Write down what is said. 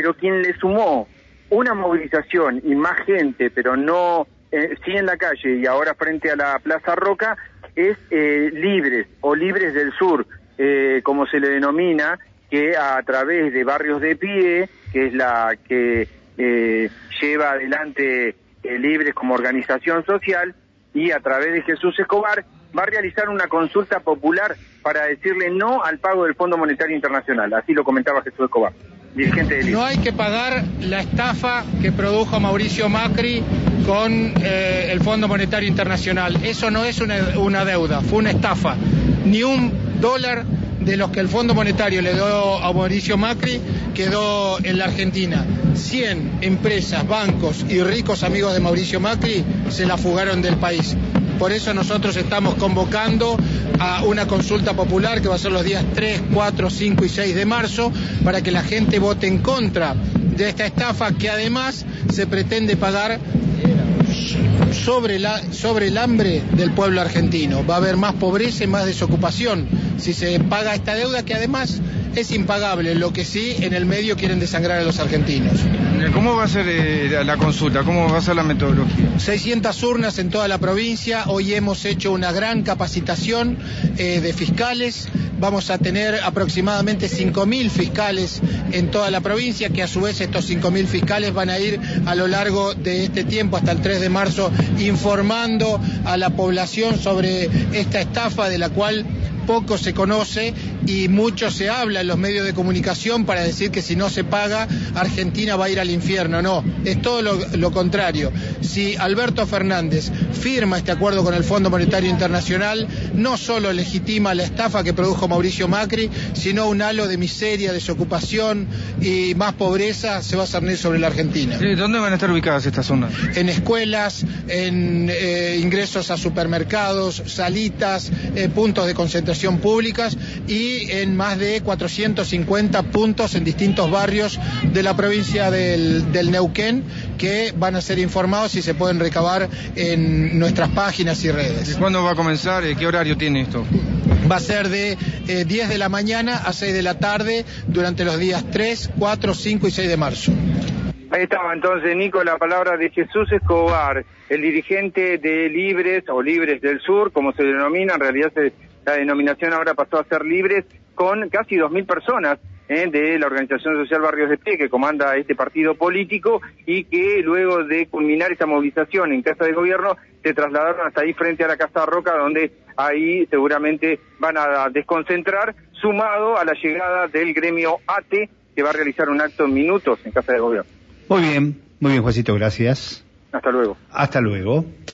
pero quien le sumó una movilización y más gente, pero no eh, sí en la calle y ahora frente a la Plaza Roca, es eh, Libres o Libres del Sur, eh, como se le denomina, que a través de Barrios de Pie, que es la que eh, lleva adelante eh, Libres como organización social, y a través de Jesús Escobar, va a realizar una consulta popular para decirle no al pago del Fondo Monetario Internacional. Así lo comentaba Jesús Escobar, dirigente. No hay que pagar la estafa que produjo Mauricio Macri con eh, el Fondo Monetario Internacional. Eso no es una, una deuda, fue una estafa. Ni un dólar de los que el Fondo Monetario le dio a Mauricio Macri quedó en la Argentina. 100 empresas, bancos y ricos amigos de Mauricio Macri se la fugaron del país. Por eso nosotros estamos convocando a una consulta popular que va a ser los días 3, 4, 5 y 6 de marzo para que la gente vote en contra de esta estafa que además se pretende pagar sobre, sobre el hambre del pueblo argentino. Va a haber más pobreza y más desocupación si se paga esta deuda que además es impagable, lo que sí en el medio quieren desangrar a los argentinos. ¿Cómo va a ser eh, la consulta? ¿Cómo va a ser la metodología? 600 urnas en toda la provincia, hoy hemos hecho una gran capacitación eh, de fiscales, vamos a tener aproximadamente 5.000 fiscales en toda la provincia, que a su vez estos 5.000 fiscales van a ir a lo largo de este tiempo, hasta el 3 de marzo, informando a la población sobre esta estafa de la cual poco se conoce y mucho se habla en los medios de comunicación para decir que si no se paga, Argentina va a ir al infierno. No, es todo lo, lo contrario. Si Alberto Fernández firma este acuerdo con el Fondo Monetario Internacional, no solo legitima la estafa que produjo Mauricio Macri, sino un halo de miseria, desocupación y más pobreza se va a cernir sobre la Argentina. ¿Dónde van a estar ubicadas estas zonas? En escuelas, en eh, ingresos a supermercados, salitas, eh, puntos de concentración públicas y en más de 450 puntos en distintos barrios de la provincia del, del Neuquén que van a ser informados y se pueden recabar en nuestras páginas y redes. ¿Y ¿Cuándo va a comenzar? Eh, ¿Qué horario tiene esto? Va a ser de eh, 10 de la mañana a 6 de la tarde durante los días 3, 4, 5 y 6 de marzo. Ahí estaba entonces, Nico, la palabra de Jesús Escobar, el dirigente de Libres o Libres del Sur, como se denomina, en realidad se, la denominación ahora pasó a ser Libres, con casi 2.000 personas eh, de la Organización Social Barrios de Pie, que comanda este partido político, y que luego de culminar esa movilización en Casa de Gobierno, se trasladaron hasta ahí frente a la Casa Roca, donde ahí seguramente van a desconcentrar, sumado a la llegada del gremio ATE, que va a realizar un acto en minutos en Casa de Gobierno. Muy bien, muy bien, Juancito, gracias. Hasta luego. Hasta luego.